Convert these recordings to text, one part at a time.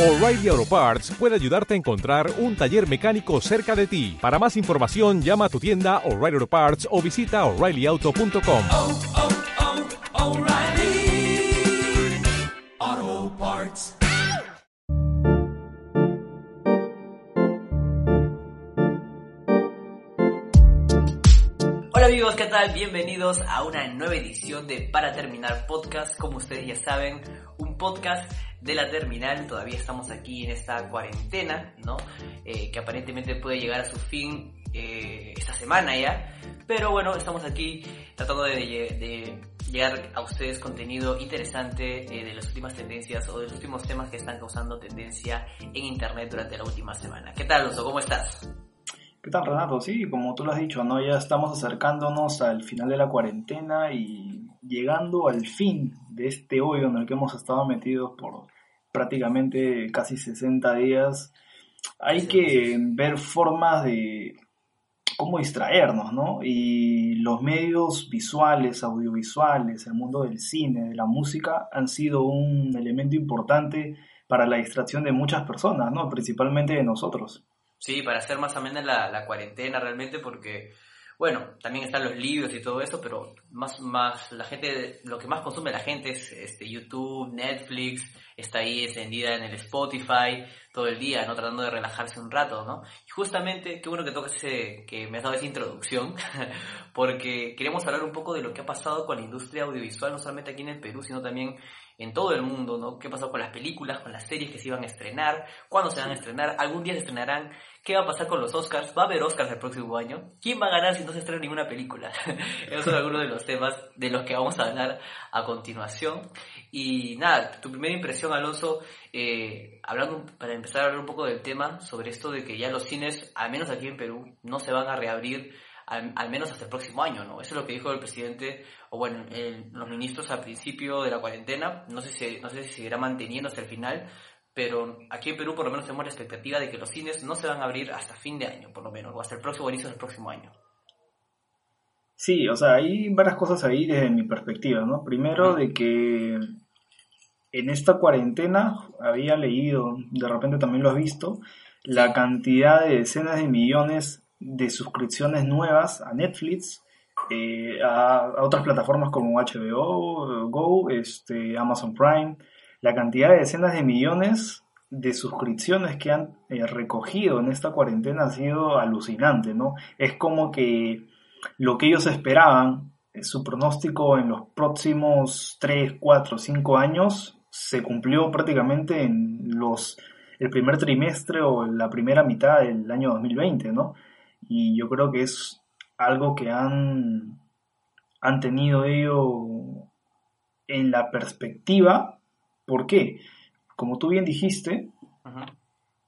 O'Reilly Auto Parts puede ayudarte a encontrar un taller mecánico cerca de ti. Para más información, llama a tu tienda O'Reilly Auto Parts o visita oreillyauto.com. oh, oh, Parts. Hola amigos, ¿qué tal? Bienvenidos a una nueva edición de Para Terminar Podcast. Como ustedes ya saben, un podcast de la terminal. Todavía estamos aquí en esta cuarentena, ¿no? Eh, que aparentemente puede llegar a su fin eh, esta semana ya. Pero bueno, estamos aquí tratando de, llegar a ustedes contenido interesante eh, de las últimas tendencias o de los últimos temas que están causando tendencia en internet durante la última semana. ¿Qué tal, Alonso? ¿Cómo estás? ¿Qué tal, Renato? Sí, como tú lo has dicho, ¿no? Ya estamos acercándonos al final de la cuarentena y llegando al fin de este hoyo en el que hemos estado metidos por prácticamente casi 60 días. Hay que ver formas de cómo distraernos, ¿no? Y los medios visuales, audiovisuales, el mundo del cine, de la música, han sido un elemento importante para la distracción de muchas personas, ¿no? Principalmente de nosotros. Sí, para hacer más amena la, la cuarentena realmente porque, bueno, también están los libros y todo eso, pero más, más, la gente, lo que más consume la gente es este, YouTube, Netflix, está ahí encendida en el Spotify todo el día, ¿no? Tratando de relajarse un rato, ¿no? Y justamente, qué bueno que tocas ese, que me has dado esa introducción, porque queremos hablar un poco de lo que ha pasado con la industria audiovisual, no solamente aquí en el Perú, sino también en todo el mundo, ¿no? ¿Qué pasó con las películas, con las series que se iban a estrenar? ¿Cuándo se van a estrenar? ¿Algún día se estrenarán? ¿Qué va a pasar con los Oscars? ¿Va a haber Oscars el próximo año? ¿Quién va a ganar si no se estrena ninguna película? Esos son algunos de los temas de los que vamos a hablar a continuación. Y nada, tu primera impresión, Alonso, eh, hablando para empezar a hablar un poco del tema sobre esto de que ya los cines, al menos aquí en Perú, no se van a reabrir al, al, menos hasta el próximo año, ¿no? Eso es lo que dijo el presidente, o bueno, el, los ministros al principio de la cuarentena, no sé, si, no sé si seguirá manteniendo hasta el final, pero aquí en Perú por lo menos tenemos la expectativa de que los cines no se van a abrir hasta fin de año, por lo menos, o hasta el próximo inicio del próximo año. Sí, o sea, hay varias cosas ahí desde mi perspectiva, ¿no? Primero, de que en esta cuarentena había leído, de repente también lo has visto, la cantidad de decenas de millones de suscripciones nuevas a Netflix, eh, a, a, otras plataformas como HBO, Go, este, Amazon Prime, la cantidad de decenas de millones de suscripciones que han eh, recogido en esta cuarentena ha sido alucinante, ¿no? Es como que lo que ellos esperaban, eh, su pronóstico en los próximos 3, 4, 5 años se cumplió prácticamente en los el primer trimestre o la primera mitad del año 2020, ¿no? Y yo creo que es algo que han, han tenido ellos en la perspectiva. ¿Por qué? Como tú bien dijiste,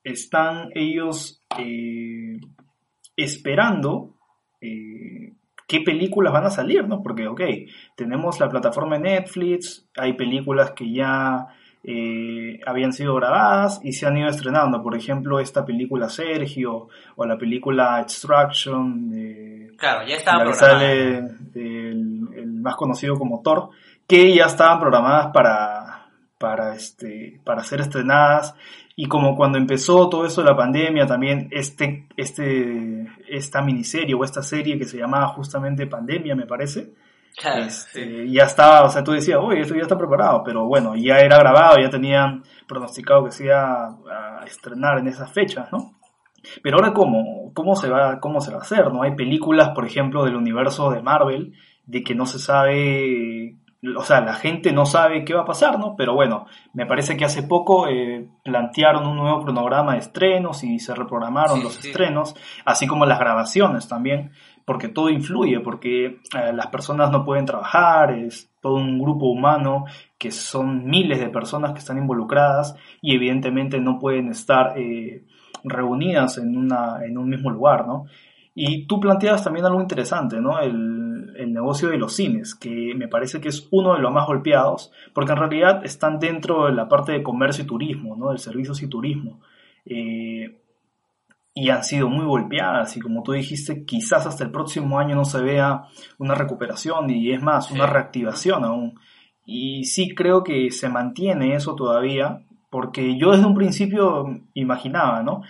están ellos eh, esperando eh, qué películas van a salir, ¿no? Porque, ok, tenemos la plataforma de Netflix, hay películas que ya eh, habían sido grabadas y se han ido estrenando. Por ejemplo, esta película Sergio o la película Extraction. De, claro, ya estaba sale el, el, más conocido como Thor, que ya estaban programadas para, para, este, para ser estrenadas. Y como cuando empezó todo eso de la pandemia, también este, este, esta miniserie o esta serie que se llamaba justamente Pandemia, me parece, Claro, este, sí. ya estaba, o sea, tú decías, oye, esto ya está preparado, pero bueno, ya era grabado, ya tenían pronosticado que se iba a estrenar en esas fechas, ¿no? Pero ahora, ¿cómo? ¿Cómo se va, cómo se va a hacer? ¿No? Hay películas, por ejemplo, del universo de Marvel, de que no se sabe, o sea, la gente no sabe qué va a pasar, ¿no? Pero bueno, me parece que hace poco eh, plantearon un nuevo cronograma de estrenos y se reprogramaron Sí, los sí. estrenos, así como las grabaciones también porque todo influye, porque eh, las personas no pueden trabajar, es todo un grupo humano que son miles de personas que están involucradas y evidentemente no pueden estar eh, reunidas en, una, en un mismo lugar, ¿no? Y tú planteas también algo interesante, ¿no? El, el, negocio de los cines, que me parece que es uno de los más golpeados, porque en realidad están dentro de la parte de comercio y turismo, ¿no? Del servicios y turismo. Eh, y han sido muy golpeadas y como tú dijiste, quizás hasta el próximo año no se vea una recuperación y es más, una reactivación aún. Y sí creo que se mantiene eso todavía, porque yo desde un principio imaginaba, ¿no?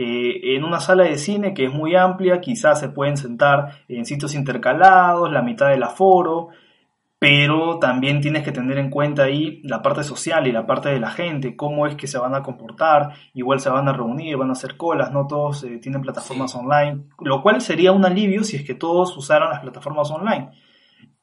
Eh, en una sala de cine que es muy amplia, quizás se pueden sentar en sitios intercalados, la mitad del aforo, pero también tienes que tener en cuenta ahí la parte social y la parte de la gente, cómo es que se van a comportar, igual se van a reunir, van a hacer colas, no todos eh, tienen plataformas Sí. online, lo cual sería un alivio si es que todos usaran las plataformas online.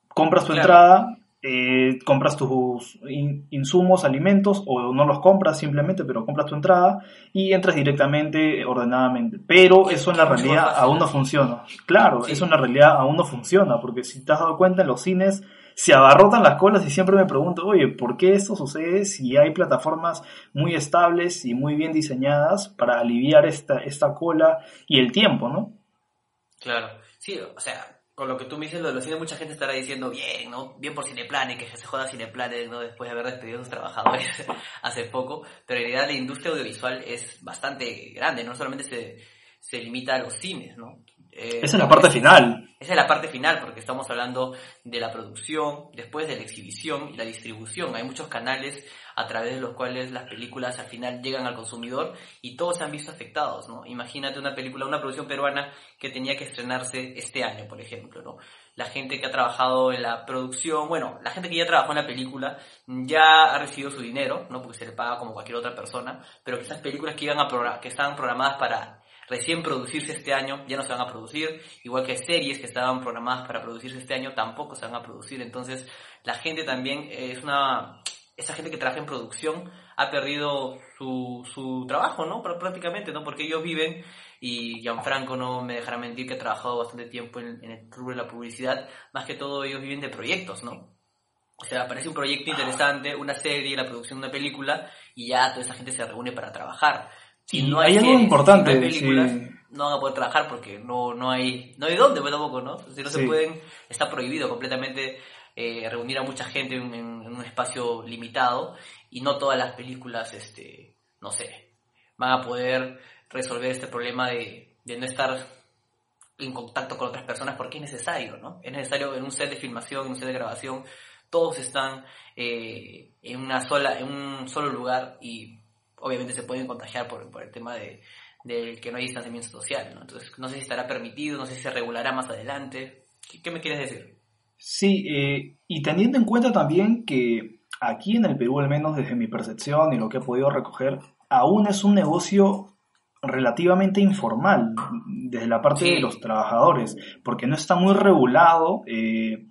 Compras tu Claro. entrada, eh, compras tus in- insumos, alimentos, o no los compras simplemente, pero compras tu entrada y entras directamente, ordenadamente. Pero eso en la realidad aún no funciona. Claro, Sí. eso en la realidad aún no funciona, porque si te has dado cuenta en los cines se abarrotan las colas y siempre me pregunto, oye, ¿por qué esto sucede si hay plataformas muy estables y muy bien diseñadas para aliviar esta, esta cola y el tiempo, ¿no? Claro, sí, o sea, con lo que tú me dices lo de los cines, mucha gente estará diciendo bien, ¿no? Bien por Cineplanet, que se joda Cineplanet, ¿no? Después de haber despedido a sus trabajadores hace poco, pero en realidad la industria audiovisual es bastante grande, no solamente se, se limita a los cines, ¿no? Eh, Esa es la parte final. Esa es la parte final, porque estamos hablando de la producción, después de la exhibición y la distribución. Hay muchos canales a través de los cuales las películas al final llegan al consumidor y todos se han visto afectados, ¿no? Imagínate una película, una producción peruana que tenía que estrenarse este año, por ejemplo, ¿no? La gente que ha trabajado en la producción, bueno, la gente que ya trabajó en la película ya ha recibido su dinero, ¿no? Porque se le paga como cualquier otra persona, pero que esas películas que iban a que estaban programadas para recién producirse este año ya no se van a producir, igual que series que estaban programadas para producirse este año tampoco se van a producir, entonces la gente también eh, es una esa gente que trabaja en producción ha perdido su, su trabajo, ¿no? Pr- Prácticamente, ¿no? Porque ellos viven, y Gianfranco no me dejará mentir que ha trabajado bastante tiempo en, en el rubro de la publicidad, más que todo ellos viven de proyectos, ¿no? O sea, aparece un proyecto interesante, una serie, la producción de una película, y ya toda esa gente se reúne para trabajar. Si no hay, hay algo importante, si no hay películas, sí. no van a poder trabajar porque no, no hay no hay dónde, pues tampoco, ¿no? Si no se pueden, está prohibido completamente eh, reunir a mucha gente en, en- en un espacio limitado y no todas las películas, este, no sé, van a poder resolver este problema de, de no estar en contacto con otras personas porque es necesario, ¿no? Es necesario en un set de filmación, en un set de grabación, todos están eh, en una sola, en un solo lugar y obviamente se pueden contagiar por, por el tema de, que no hay distanciamiento social, ¿no? Entonces no sé si estará permitido, no sé si se regulará más adelante. ¿Qué, qué me quieres decir? Sí, eh, y teniendo en cuenta también que aquí en el Perú, al menos desde mi percepción y lo que he podido recoger, aún es un negocio relativamente informal desde la parte Sí. de los trabajadores, porque no está muy regulado eh,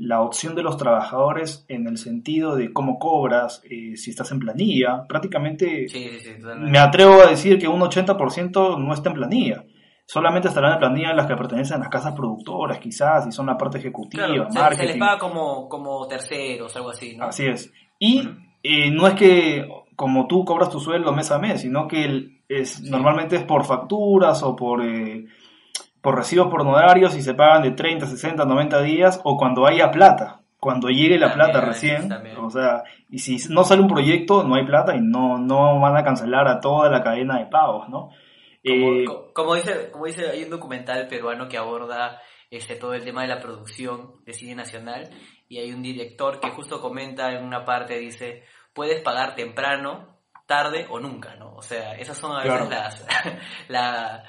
la opción de los trabajadores en el sentido de cómo cobras, eh, si estás en planilla, prácticamente Sí, sí, me atrevo a decir que un 80% no está en planilla. Solamente estarán en planilla las que pertenecen a las casas productoras, quizás, y son la parte ejecutiva, Claro, se- se, marketing. les paga como, como terceros, algo así, ¿no? Así es. Y eh, no es que como tú cobras tu sueldo mes a mes, sino que el- es, normalmente es por facturas o por, eh, por recibos por honorarios y se pagan de 30, 60, 90 días o cuando haya plata. Cuando llegue la También, plata recién, también. o sea, y si no sale un proyecto, no hay plata y no, no van a cancelar a toda la cadena de pagos, ¿no? Como, Eh, co- como dice, como dice, hay un documental peruano que aborda este, todo el tema de la producción de cine nacional y hay un director que justo comenta en una parte, dice, puedes pagar temprano, tarde o nunca, ¿no? O sea, esas son a veces Claro. las, la,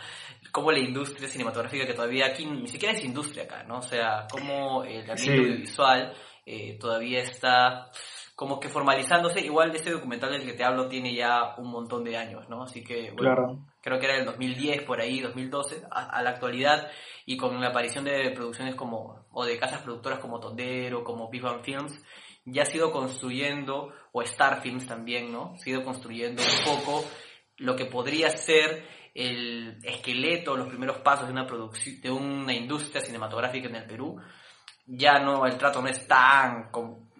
como la industria cinematográfica que todavía aquí ni siquiera es industria acá, ¿no? O sea, como el ambiente Sí. audiovisual eh, todavía está como que formalizándose. Igual este documental del que te hablo tiene ya un montón de años, ¿no? Así que, bueno, claro. creo que era el 2010, por ahí, 2012, a, a la actualidad, y con la aparición de producciones como, o de casas productoras como Tondero, como Big Bang Films, ya ha sido construyendo, o Star Films también, ¿no? Ha ido construyendo un poco lo que podría ser el esqueleto, los primeros pasos de una producción, de una industria cinematográfica en el Perú. Ya no, el trato no es tan,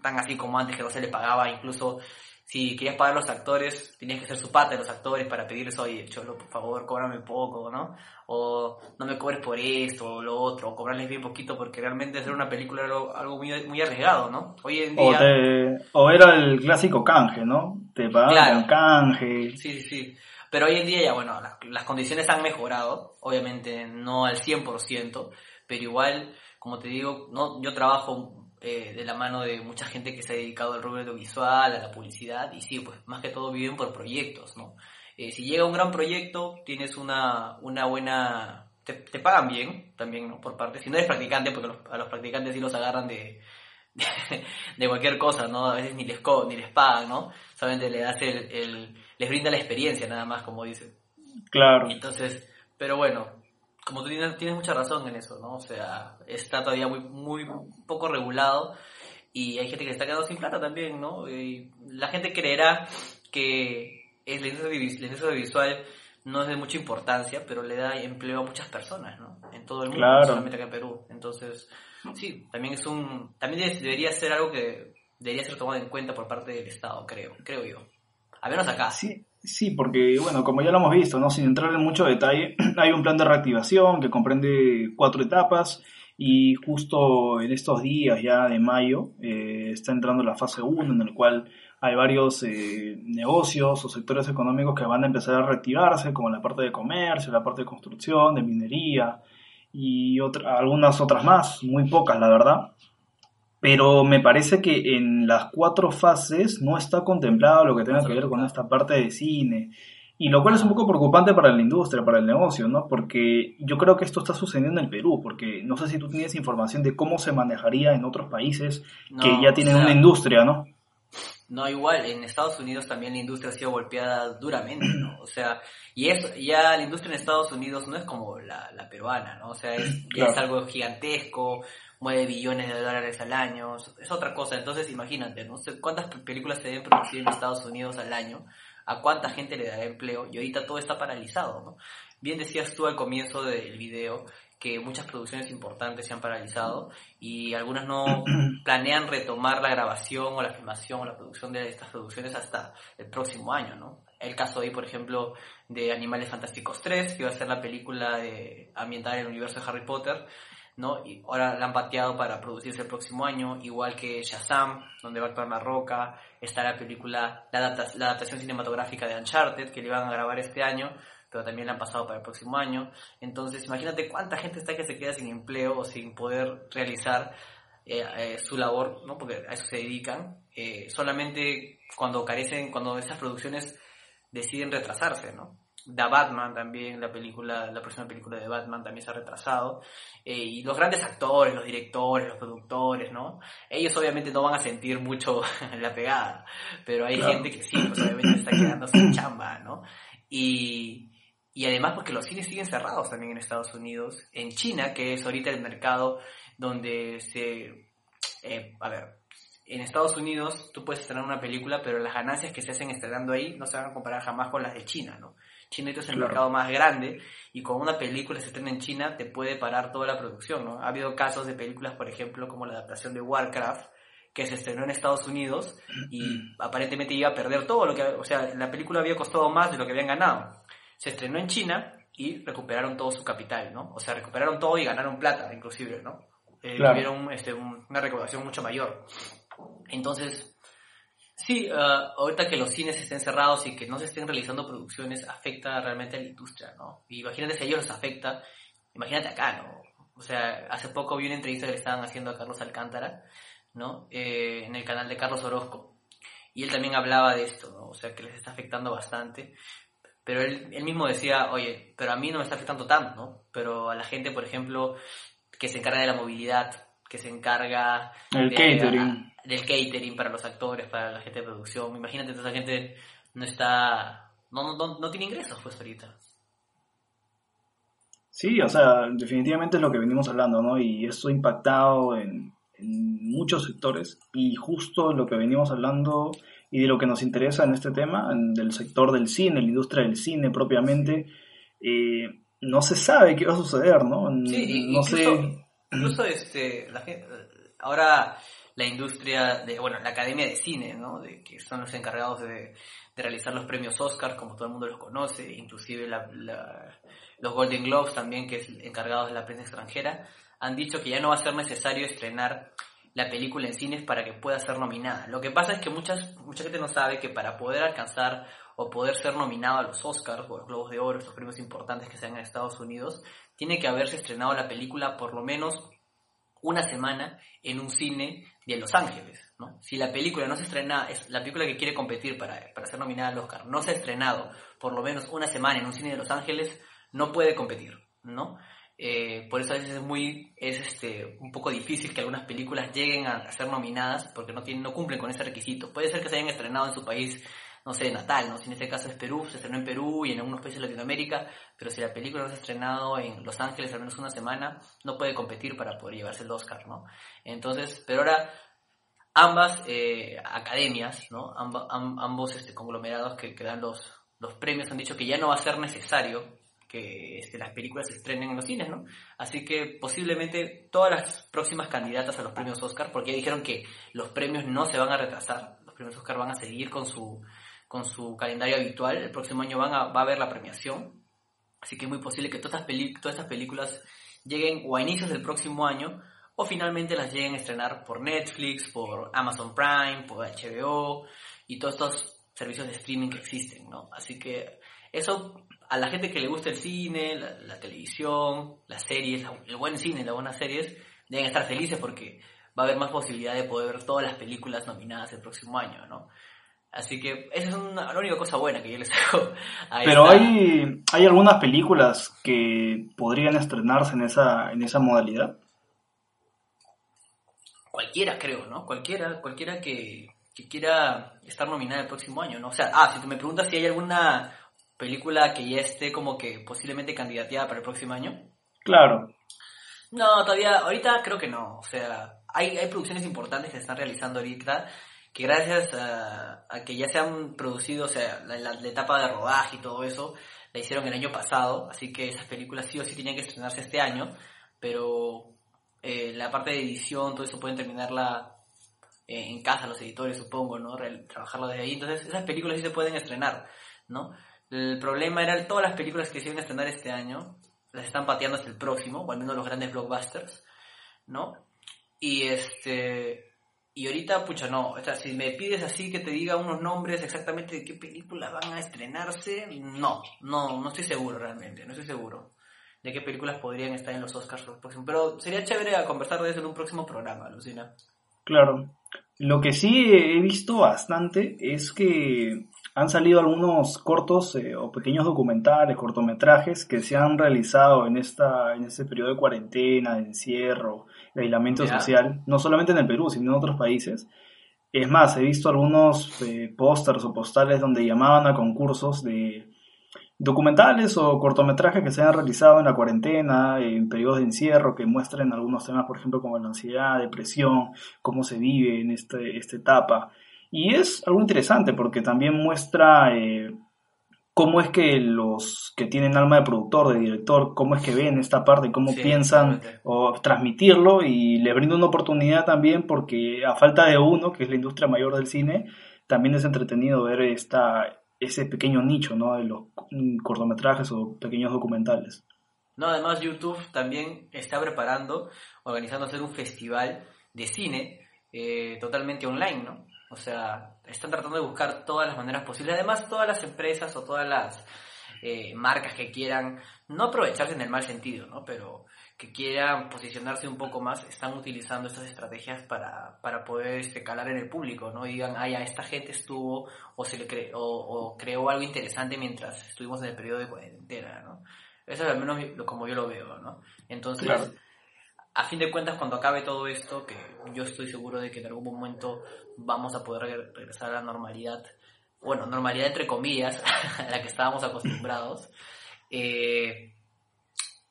tan así como antes que no se le pagaba, incluso si querías pagar a los actores, tenías que ser su pata de los actores para pedirles, oye, cholo, por favor, cóbrame poco, ¿no? O no me cobres por esto o lo otro, o cobrarles bien poquito, porque realmente hacer una película era algo, algo muy, muy arriesgado, ¿no? Hoy en O, día... te- o era el clásico canje, ¿no? Te pagaban Claro. con canje. Sí, sí, sí. Pero hoy en día ya, bueno, la- las condiciones han mejorado, obviamente no al 100%, pero igual, como te digo, no, yo trabajo eh, de la mano de mucha gente que se ha dedicado al rubro audiovisual, a la publicidad, y sí, pues más que todo viven por proyectos, ¿no? Eh, si llega un gran proyecto, tienes una, una buena... Te, te pagan bien también, ¿no? Por parte, si no eres practicante, porque los- a los practicantes sí los agarran de, de, cualquier cosa, ¿no? A veces ni les, co- ni les pagan, ¿no? Solamente le das el- les brinda la experiencia nada más, como dicen. Claro. Entonces, pero bueno, como tú tienes, tienes mucha razón en eso, ¿no? O sea, está todavía muy, muy poco regulado y hay gente que se está quedando sin plata también, ¿no? Y la gente creerá que la industria audiovisual no es de mucha importancia, pero le da empleo a muchas personas, ¿no? En todo el mundo, Claro. no solamente acá en Perú. Entonces, sí, también es un, también debería ser algo que debería ser tomado en cuenta por parte del Estado, creo, creo yo. Al menos acá. Sí, sí, porque, bueno, como ya lo hemos visto, ¿no? Sin entrar en mucho detalle, hay un plan de reactivación que comprende cuatro etapas y justo en estos días ya de mayo eh, está entrando la fase 1 en el cual hay varios eh, negocios o sectores económicos que van a empezar a reactivarse, como la parte de comercio, la parte de construcción, de minería y otra- algunas otras más, muy pocas, la verdad. Pero me parece que en las cuatro fases no está contemplado lo que tenga que ver con esta parte de cine. Y lo cual es un poco preocupante para la industria, para el negocio, ¿no? Porque yo creo que esto está sucediendo en el Perú, porque no sé si tú tienes información de cómo se manejaría en otros países que ya tienen o sea, una industria, ¿no? No, igual, en Estados Unidos también la industria ha sido golpeada duramente, ¿no? O sea, y eso, ya la industria en Estados Unidos no es como la, la peruana, ¿no? O sea, es, ya Claro. es algo gigantesco, mueve billones de dólares al año, es otra cosa. Entonces, imagínate, ¿no? ¿Cuántas pe- películas se deben producir en Estados Unidos al año? ¿A cuánta gente le dará empleo? Y ahorita todo está paralizado, ¿no? Bien decías tú al comienzo del video que muchas producciones importantes se han paralizado y algunas no planean retomar la grabación o la filmación o la producción de estas producciones hasta el próximo año, ¿no? El caso ahí, por ejemplo, de Animales Fantásticos 3, que iba a ser la película de, ambientada en el universo de Harry Potter, ¿no? Y ahora la han pateado para producirse el próximo año, igual que Shazam, donde va a actuar La Roca, está la película, la, adapta- la adaptación cinematográfica de Uncharted, que le iban a grabar este año, pero también la han pasado para el próximo año. Entonces, imagínate cuánta gente está que se queda sin empleo o sin poder realizar eh, eh, su labor, ¿no? Porque a eso se dedican, eh, solamente cuando carecen, cuando esas producciones deciden retrasarse, ¿no? The Batman también, la película, la próxima película de Batman también se ha retrasado. Eh, y los grandes actores, los directores, los productores, ¿no? Ellos obviamente no van a sentir mucho la pegada, pero hay Claro. gente que sí, pues obviamente está quedando sin chamba, ¿no? Y, y además porque los cines siguen cerrados también en Estados Unidos. En China, que es ahorita el mercado donde se... eh, a ver, en Estados Unidos tú puedes estrenar una película, pero las ganancias que se hacen estrenando ahí no se van a comparar jamás con las de China, ¿no? China es el Claro. mercado más grande y con una película se estrena en China te puede parar toda la producción, ¿no? Ha habido casos de películas, por ejemplo, como la adaptación de Warcraft, que se estrenó en Estados Unidos y aparentemente iba a perder todo lo que, o sea, la película había costado más de lo que habían ganado. Se estrenó en China y recuperaron todo su capital, ¿no? O sea, recuperaron todo y ganaron plata, inclusive, ¿no? Eh, Claro. Tuvieron este, un- una recaudación mucho mayor. Entonces, sí, ah, ahorita que los cines estén cerrados y que no se estén realizando producciones, afecta realmente a la industria, ¿no? Imagínate si a ellos les afecta, imagínate acá, ¿no? O sea, hace poco vi una entrevista que le estaban haciendo a Carlos Alcántara, ¿no? Eh, en el canal de Carlos Orozco. Y él también hablaba de esto, ¿no? O sea, que les está afectando bastante. Pero él, él mismo decía, oye, pero a mí no me está afectando tanto, ¿no? Pero a la gente, por ejemplo, que se encarga de la movilidad, que se encarga El de- catering. del catering para los actores, para la gente de producción. Imagínate, toda esa gente no está, no, no, no, no tiene ingresos pues ahorita. Sí, o sea, definitivamente es lo que venimos hablando, ¿no? Y esto ha impactado en, en muchos sectores y justo lo que venimos hablando y de lo que nos interesa en este tema, en- del sector del cine, la industria del cine propiamente, eh, no se sabe qué va a suceder, ¿no? Sí, no sé. Incluso este, la ahora la industria de, bueno, la Academia de Cine, ¿no? De, que son los encargados de, de realizar los premios Oscar, como todo el mundo los conoce, inclusive la- la- los Golden Globes también, que es encargados de la prensa extranjera, han dicho que ya no va a ser necesario estrenar la película en cines para que pueda ser nominada. Lo que pasa es que muchas, mucha gente no sabe que para poder alcanzar o poder ser nominado a los Oscars o a los Globos de Oro, estos premios importantes que se dan en Estados Unidos, tiene que haberse estrenado la película por lo menos una semana en un cine de Los Ángeles. Si la película no se estrena, es la película que quiere competir para, para ser nominada al Oscar, no se ha estrenado por lo menos una semana en un cine de Los Ángeles, no puede competir, ¿no? Eh, por eso a veces es muy, es este, un poco difícil que algunas películas lleguen a, a ser nominadas porque no, tienen, no cumplen con ese requisito. Puede ser que se hayan estrenado en su país, no sé, natal, ¿no? Si en este caso es Perú, se estrenó en Perú y en algunos países de Latinoamérica, pero si la película no se ha estrenado en Los Ángeles al menos una semana, no puede competir para poder llevarse el Oscar, ¿no? Entonces, pero ahora ambas eh, academias, ¿no? Ambos este, conglomerados que, que dan los, los premios han dicho que ya no va a ser necesario que este, las películas se estrenen en los cines, ¿no? Así que posiblemente todas las próximas candidatas a los premios Oscar, porque ya dijeron que los premios no se van a retrasar, los premios Oscar van a seguir con su, con su calendario habitual, el próximo año van a, va a haber la premiación, así que es muy posible que todas estas, todas estas películas lleguen o a inicios del próximo año o finalmente las lleguen a estrenar por Netflix, por Amazon Prime, por HBO y todos estos servicios de streaming que existen, ¿no? Así que eso a la gente que le gusta el cine, la, televisión, las series, el buen cine, las buenas series, deben estar felices porque va a haber más posibilidad de poder ver todas las películas nominadas el próximo año, ¿no? Así que esa es una, la única cosa buena que yo les hago. a Pero hay, hay algunas películas que podrían estrenarse en esa, en esa modalidad. cualquiera creo, ¿no? Cualquiera, cualquiera que, que quiera estar nominada el próximo año, ¿no? O sea, ah, si tú me preguntas si hay alguna película que ya esté como que posiblemente candidateada para el próximo año. Claro, No, todavía, ahorita creo que no. O sea, hay, hay producciones importantes que se están realizando ahorita que gracias a, a que ya se han producido, o sea, la, la- la etapa de rodaje y todo eso, la hicieron el año pasado, así que esas películas sí o sí tenían que estrenarse este año, pero eh, la parte de edición, todo eso pueden terminarla eh, en casa los editores, supongo, ¿no? Real- trabajarlo desde ahí, entonces esas películas sí se pueden estrenar, ¿no? El problema era todas las películas que se iban a estrenar este año, las están pateando hasta el próximo, o al menos los grandes blockbusters, ¿no? Y este y ahorita, pucha, no, o sea, si me pides así que te diga unos nombres exactamente de qué película van a estrenarse, no, no, no estoy seguro realmente, no estoy seguro de qué películas podrían estar en los Oscars los próximos. Pero sería chévere a conversar de eso en un próximo programa, Lucina. claro. Lo que sí he visto bastante es que han salido algunos cortos eh, o pequeños documentales, cortometrajes que se han realizado en esta en este periodo de cuarentena, de encierro, de aislamiento social, no solamente en el Perú, sino en otros países. Es más, he visto algunos eh, pósters o postales donde llamaban a concursos de documentales o cortometrajes que se han realizado en la cuarentena, en periodos de encierro, que muestren algunos temas, por ejemplo, como la ansiedad, depresión, cómo se vive en este, esta etapa. Y es algo interesante porque también muestra eh, cómo es que los que tienen alma de productor, de director, cómo es que ven esta parte, cómo Sí, piensan o transmitirlo y le brinda una oportunidad también porque a falta de uno, que es la industria mayor del cine, también es entretenido ver esta, ese pequeño nicho ¿no? de los cortometrajes o pequeños documentales. No, además YouTube también está preparando, organizando hacer un festival de cine eh, totalmente online, ¿no? O sea, están tratando de buscar todas las maneras posibles. Además, todas las empresas o todas las eh, marcas que quieran, no aprovecharse en el mal sentido, ¿no? Pero que quieran posicionarse un poco más, están utilizando estas estrategias para, para poder este, calar en el público, ¿no? Y digan, ay, a esta gente estuvo o, se le cre- o, o creó algo interesante mientras estuvimos en el periodo de cuarentena, ¿no? Eso es al menos lo- como yo lo veo, ¿no? Entonces. A fin de cuentas, cuando acabe todo esto, que yo estoy seguro de que en algún momento vamos a poder re- regresar a la normalidad, bueno, normalidad entre comillas, a la que estábamos acostumbrados, eh,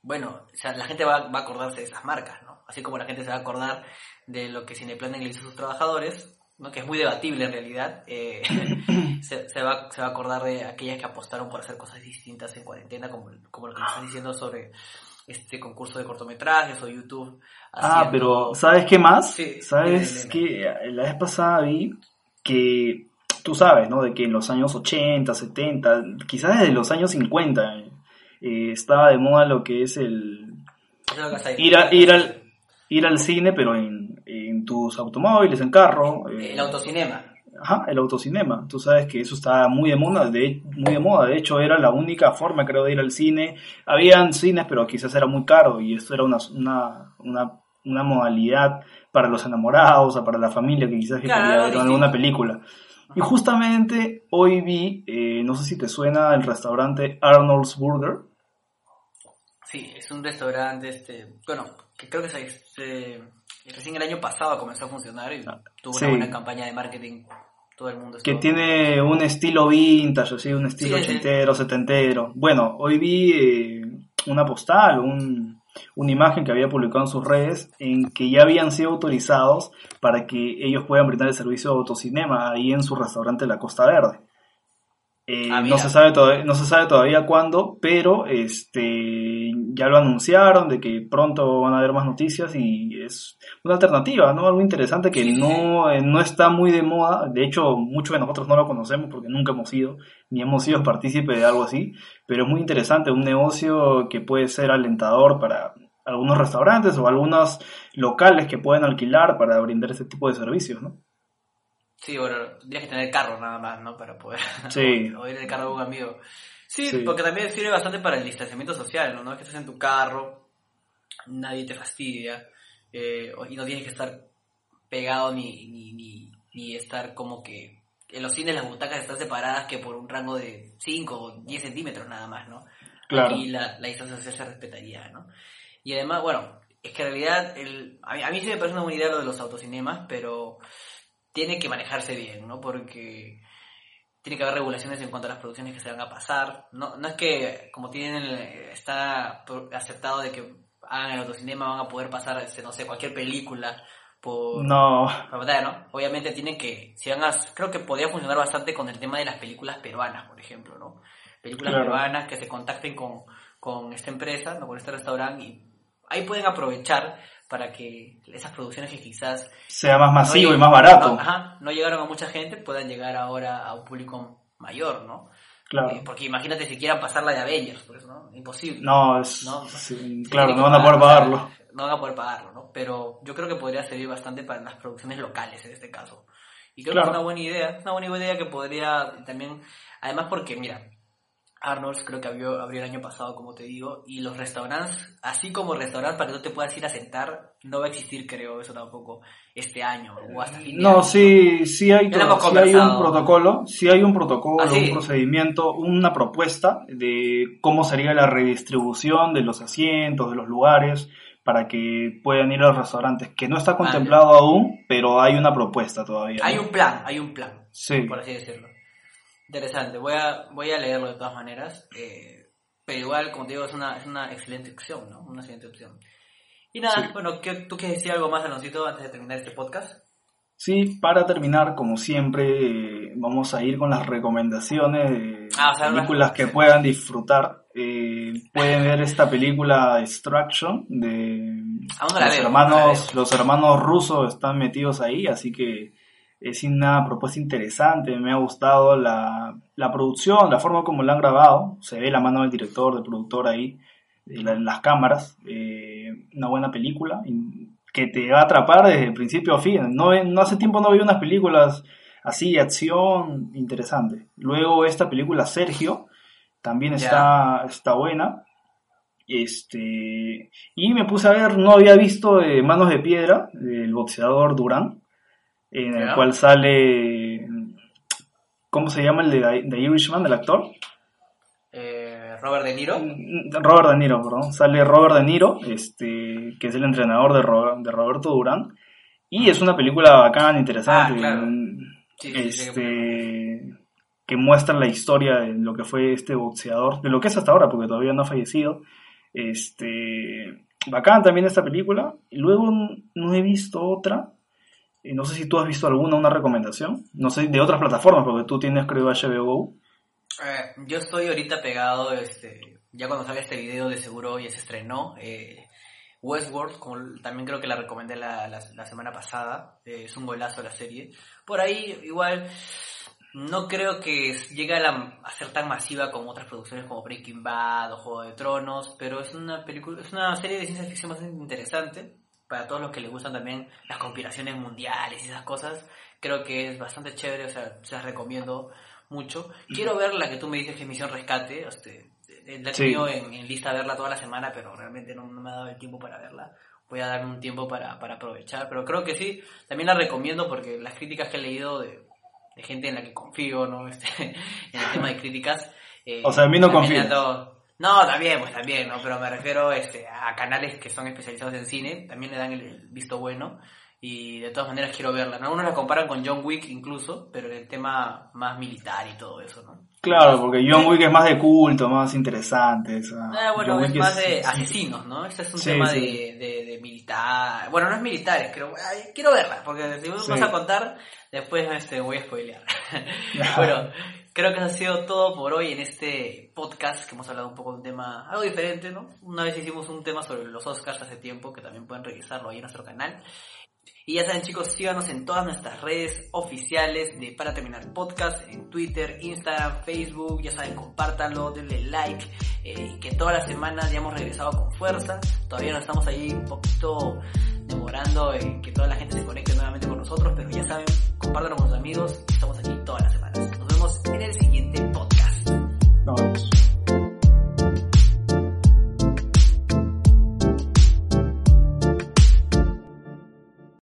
bueno, o sea, la gente va, va a acordarse de esas marcas, ¿no? Así como la gente se va a acordar de lo que Cineplanet le hizo a sus trabajadores, ¿no? que es muy debatible en realidad, eh, se, se va, se va a acordar de aquellas que apostaron por hacer cosas distintas en cuarentena, como, como lo que me estás diciendo sobre este concurso de cortometrajes o YouTube. Ah, pero ¿sabes qué más? Sí, ¿Sabes que La vez pasada vi que tú sabes, ¿no? De que en los años 80, 70, quizás desde los años 50, eh, estaba de moda lo que es el ir, a- ir, al, ir al cine, pero en, en tus automóviles, en carro. eh, El autocinema. Ajá, el autocinema. Tú sabes que eso estaba muy de moda, de, muy de moda. De hecho, era la única forma, creo, de ir al cine. Habían cines, pero quizás era muy caro y esto era una, una, una una modalidad para los enamorados o para la familia que quizás Claro, quería ver alguna película. Y justamente hoy vi, eh, no sé si te suena el restaurante Arnold's Burger. Sí, es un restaurante, este, bueno, que creo que se, se- recién el año pasado comenzó a funcionar y tuvo Sí. una buena campaña de marketing. Todo el mundo que tiene un estilo vintage, así, un estilo Sí, sí. ochentero, setentero. Bueno, hoy vi eh, una postal, un- una imagen que había publicado en sus redes en que ya habían sido autorizados para que ellos puedan brindar el servicio de autocinema ahí en su restaurante La Costa Verde. Eh, Ah, no mira. se sabe todavía, no se sabe todavía cuándo, pero este ya lo anunciaron de que pronto van a haber más noticias y es una alternativa, ¿no? Algo interesante que Sí, no, eh, no está muy de moda. De hecho, muchos de nosotros no lo conocemos porque nunca hemos sido ni hemos sido partícipe de algo así, pero es muy interesante, un negocio que puede ser alentador para algunos restaurantes o algunos locales que pueden alquilar para brindar ese tipo de servicios, ¿no? Sí, bueno, tendrías que tener carro nada más, ¿no? Para poder... Sí. o ir en el carro de un amigo. Sí, Sí. porque también sirve bastante para el distanciamiento social, ¿no? No es que estés en tu carro, nadie te fastidia, eh, y no tienes que estar pegado ni, ni, ni, ni estar como que... En los cines las butacas están separadas que por un rango de 5 o 10 centímetros nada más, ¿no? Claro. Aquí la, la distancia social se respetaría, ¿no? Y además, bueno, es que en realidad, el, a, mí, a mí sí me parece una buena idea lo de los autocinemas, pero tiene que manejarse bien, ¿no? Porque tiene que haber regulaciones en cuanto a las producciones que se van a pasar. No, no es que, como tienen, el- está aceptado de que hagan el autocinema, van a poder pasar, este, no sé, cualquier película por, No, pantalla, ¿no? Obviamente tienen que, si van a, creo que podría funcionar bastante con el tema de las películas peruanas, por ejemplo, ¿no? Películas Claro. peruanas que se contacten con, con esta empresa, ¿no? Con este restaurante y ahí pueden aprovechar para que esas producciones que quizás sea más masivo no y más barato. No, ajá, no llegaron a mucha gente, puedan llegar ahora a un público mayor, ¿no? Claro. Eh, porque imagínate si quieran pasar la de Avengers, por eso, ¿no? Imposible. No, es, No, sí, claro, no van a poder pagar, o sea, pagarlo. No van a poder pagarlo, ¿no? Pero yo creo que podría servir bastante para las producciones locales en este caso. Y creo Claro. que es una buena idea, una buena idea que podría también, además porque, mira, Arnold's creo que abrió, abrió el año pasado, como te digo, y los restaurantes, así como restaurantes para que tú te puedas ir a sentar, no va a existir, creo, eso tampoco, este año o hasta fin de No, año, sí, sí hay, hemos sí hay un protocolo, sí hay un protocolo, Ah, sí. un procedimiento, una propuesta de cómo sería la redistribución de los asientos, de los lugares, para que puedan ir a los restaurantes, que no está contemplado aún, pero hay una propuesta todavía. Hay ¿no? un plan, hay un plan. Sí, por así decirlo. Interesante, voy a, voy a leerlo de todas maneras, eh, pero igual, como te digo, es una, es una excelente opción, ¿no? Una excelente opción. Y nada, Sí. bueno, ¿qué- ¿tú quieres decir algo más, Aloncito, antes de terminar este podcast? sí, para terminar, como siempre, eh, vamos a ir con las recomendaciones de Ah, o sea, unas películas que puedan disfrutar. Eh, pueden ver esta película Extraction de los veo, hermanos, los hermanos rusos están metidos ahí, así que es una propuesta interesante, me ha gustado la, la producción, la forma como la han grabado, se ve la mano del director, del productor ahí, en las cámaras, eh, una buena película que te va a atrapar desde el principio a fin. No, no hace tiempo no veía unas películas así, de acción, interesante. Luego esta película Sergio, también está, está buena. Este, y me puse a ver, no había visto eh, Manos de Piedra, del boxeador Durán, en el Ya. cual sale, ¿cómo se llama el de The Irishman, el actor? Eh, Robert De Niro. Robert De Niro, perdón. Sale Robert De Niro, este, que es el entrenador de, Ro- de Roberto Durán. Y es una película bacana, interesante. Ah, claro. mm, Sí, sí, sí, este, que muestra la historia de lo que fue este boxeador, de lo que es hasta ahora, porque todavía no ha fallecido. Este, bacán también esta película. Y luego no he visto otra. Eh, No sé si tú has visto alguna, una recomendación. No sé, de otras plataformas, porque tú tienes, creo, HBO Go. Eh, yo estoy ahorita pegado, este, ya cuando salga este video de seguro ya se estrenó. eh, Westworld, como también creo que la recomendé la, la, la semana pasada, eh, es un golazo la serie. Por ahí igual no creo que llegue a, la- ser tan masiva como otras producciones como Breaking Bad o Juego de Tronos, pero es una película, es una serie de ciencia ficción bastante interesante para todos los que les gustan también las conspiraciones mundiales y esas cosas. Creo que es bastante chévere, o sea, se las recomiendo mucho. Quiero ver la que tú me dices que es Misión Rescate, este, la he Sí. tenido en, en lista verla toda la semana, pero realmente no, no me ha dado el tiempo para verla. voy a darme un tiempo para, para aprovechar. Pero creo que sí, también la recomiendo porque las críticas que he leído de, de gente en la que confío, ¿no? Este, en el tema de críticas. eh, O sea, en mí no también No, también, pues también, ¿no? Pero me refiero este, a canales que son especializados en cine, también le dan el, visto bueno. Y de todas maneras quiero verla. ¿no? Algunos la comparan con John Wick incluso, pero en el tema más militar y todo eso, ¿no? Claro, porque John Wick es más de culto, más interesante. o sea, Ah, bueno, John es Wick más de asesinos, ¿no? Este es un Sí, tema sí. De, de, de militar. Bueno, no es militares, creo. ay, quiero verla, porque si vos Sí. vas a contar, después este, voy a spoilear. bueno, creo que eso ha sido todo por hoy en este podcast, que hemos hablado un poco de un tema algo diferente, ¿no? Una vez hicimos un tema sobre los Oscars hace tiempo, que también pueden revisarlo ahí en nuestro canal. Y ya saben chicos, síganos en todas nuestras redes oficiales de Para Terminar Podcast, en Twitter, Instagram, Facebook, ya saben, compártanlo, denle like, eh, que todas las semanas ya hemos regresado con fuerza, todavía nos estamos ahí un poquito demorando en que toda la gente se conecte nuevamente con nosotros, pero ya saben, compártanlo con sus amigos, estamos aquí todas las semanas. Nos vemos en el siguiente thoughts